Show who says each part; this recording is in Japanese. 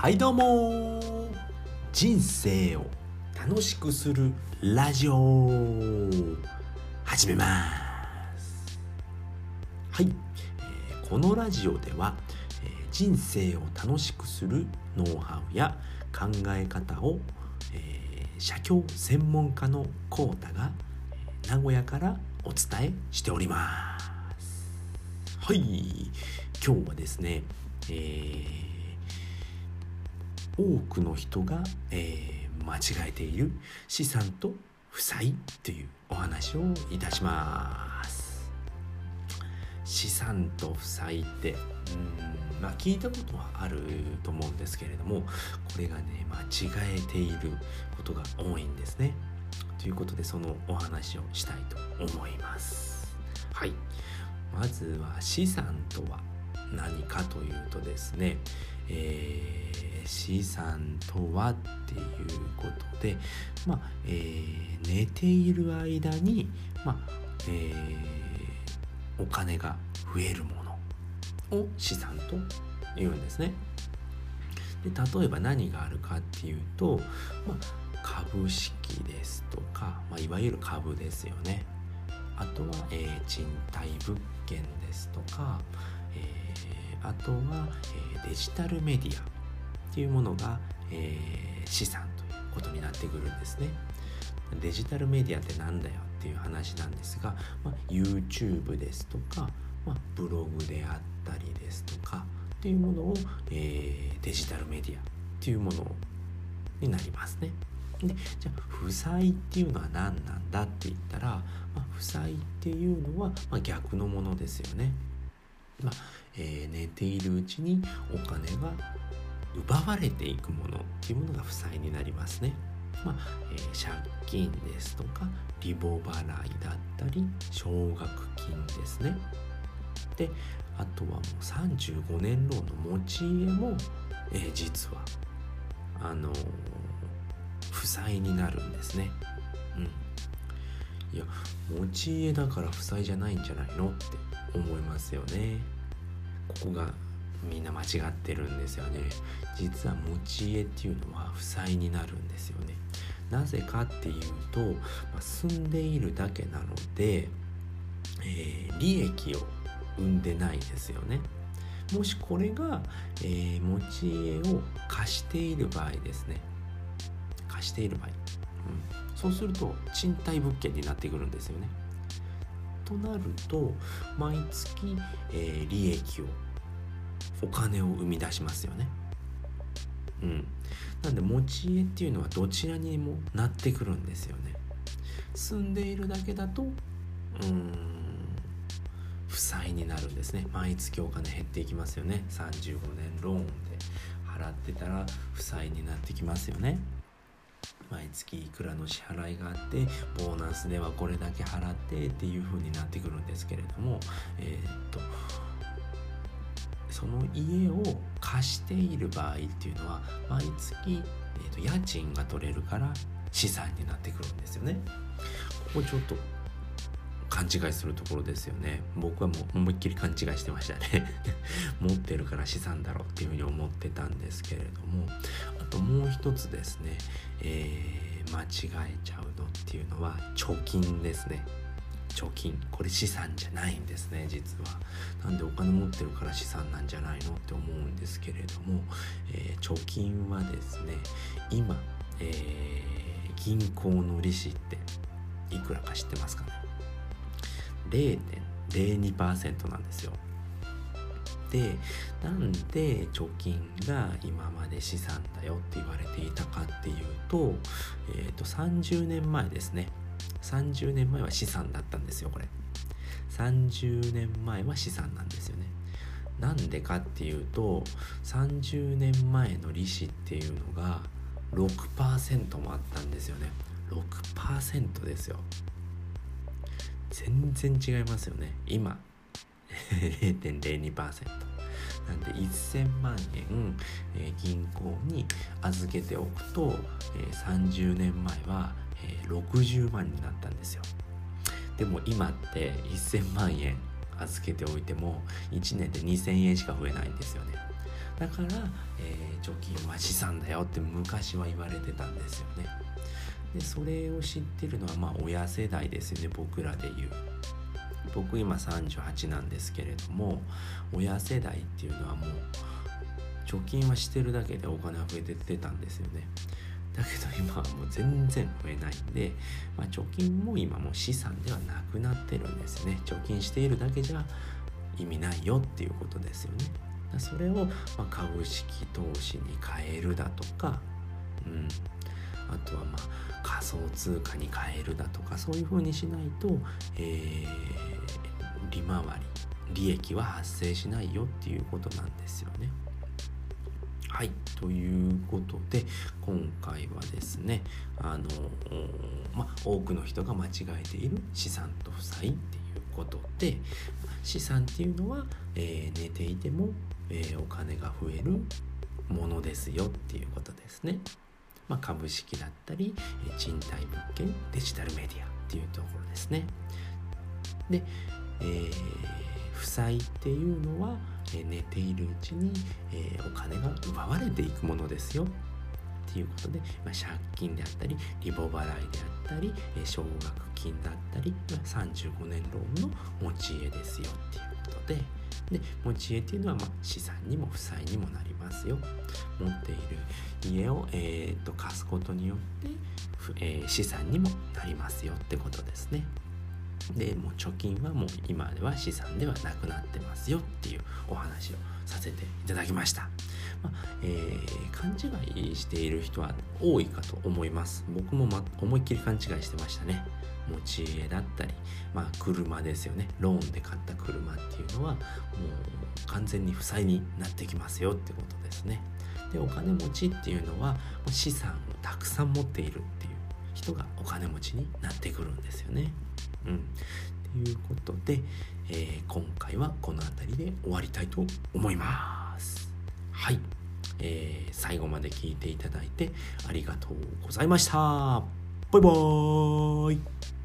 Speaker 1: はいどうも。人生を楽しくするラジオ。始めます。はい、えーこのラジオでは、えー人生を楽しくするノウハウや考え方を、えー写経専門家のコータがえ名古屋からお伝えしております。はい。今日はですね、えー多くの人が、えー間違えている資産と負債というお話をいたします。資産と負債ってうんまあ聞いたことはあると思うんですけれどもこれがね間違えていることが多いんですね。ということでそのお話をしたいと思います。はい。まずは資産とは何かというとですね、えー資産とはっていうことで、まあえー寝ている間に、まあえーお金が増えるものを資産と言うんですね。で例えば何があるかっていうと、まあ、株式ですとか、まあ、いわゆる株ですよね。あとは、えー賃貸物件ですとか、えーあとは、えデジタルメディアっていうものが、え資産ということになってくるんですね。デジタルメディアってなんだよっていう話なんですが、まあ、YouTube ですとか、まあ、ブログであったりですとかっていうものを、えーデジタルメディアっていうものになりますね。でじゃあ負債っていうのは何なんだって言ったら、まあ、負債っていうのは、ま、逆のものですよね。まあえー寝ているうちにお金が奪われていくものっていうものが負債になりますね。まあえー借金ですとかリボ払いだったり奨学金ですね。であとはもう35年ローンの持ち家も、えー実はあのー負債になるんですね。うん、いや持ち家だから負債じゃないんじゃないの？って思いますよね。ここがみんな間違ってるんですよね。実は持ち家っていうのは負債になるんですよね。なぜかっていうと、まあ、住んでいるだけなので、えー利益を生んでないですよね。もしこれが、えー持ち家を貸している場合ですね貸している場合、うん、そうすると賃貸物件になってくるんですよね。となると毎月、えー利益をお金を生み出しますよね。うん、なんで持ち家っていうのはどちらにもなってくるんですよね。住んでいるだけだとうーん負債になるんですね毎月お金減っていきますよね35年ローンで払ってたら負債になってきますよね毎月いくらの支払いがあってボーナスではこれだけ払ってっていう風になってくるんですけれどもえーっとその家を貸している場合っていうのは毎月、えーっと家賃が取れるから資産になってくるんですよね。ここちょっと勘違いするところですよね。僕はもう思いっきり勘違いしてましたね。持ってるから資産だろうっていうふうに思ってたんですけれども。あともう一つですね、えー間違えちゃうのっていうのは貯金ですね。貯金。これ資産じゃないんですね実は。なんでお金持ってるから資産なんじゃないのって思うんですけれども、えー貯金はですね今、えー銀行の利子っていくらか知ってますかね？0.02%なんですよ。でなんで貯金が今まで資産だよって言われていたかっていうと,、えー、と30年前ですね。30年前は資産だったんですよこれ。30年前は資産なんですよね。なんでかっていうと30年前の利子っていうのが6%もあったんですよね。6%ですよ。全然違いますよね。今。0.02%なんで1000万円、えー銀行に預けておくと、えー30年前は、えー60万になったんですよ。でも今って1000万円預けておいても1年で2000円しか増えないんですよね。だから、えー、貯金は資産だよって昔は言われてたんですよね。でそれを知ってるのはまあ親世代ですよね僕らで言う。僕今38なんですけれども親世代っていうのはもう貯金はしてるだけでお金が増えてってたんですよね。だけど今はもう全然増えないんで、まあ、貯金も今もう資産ではなくなってるんですね。貯金しているだけじゃ意味ないよっていうことですよね。それを、ま株式投資に変えるだとか、うん、あとは仮想通貨に変えるだとかそういうふうにしないと、えー、利回り利益は発生しないよっていうことなんですよね。はい、ということで今回はですねあの、ま、多くの人が間違えている資産と負債っていうことで資産っていうのは、えー、寝ていても、えー、お金が増えるものですよっていうことですね。まあ、株式だったり賃貸物件デジタルメディアっていうところですね。で、えー、負債っていうのはえ寝ているうちに、えお金が奪われていくものですよ。っていうことで、まあ、借金であったりリボ払いであったり、え奨学金だったり、まあ、35年ローンの持ち家ですよっていうことで。で持ち家っていうのは、ま、資産にも負債にもなりますよ。持っている家を、えーと、と貸すことによって、えー、資産にもなりますよってことですね。でもう貯金はもう今では資産ではなくなってますよっていうお話をさせていただきました、まあ、えー、勘違いしている人は多いかと思います。僕も、ま、思いっきり勘違いしてましたね。持ち家だったり、まあ、車ですよね。ローンで買った車っていうのはもう完全に負債になってきますよってことですね。でお金持ちっていうのは資産をたくさん持っているっていう人がお金持ちになってくるんですよねうん。ということで、えー、今回はこの辺りで終わりたいと思います。はい。えー、最後まで聞いていただいてありがとうございました。バイバーイ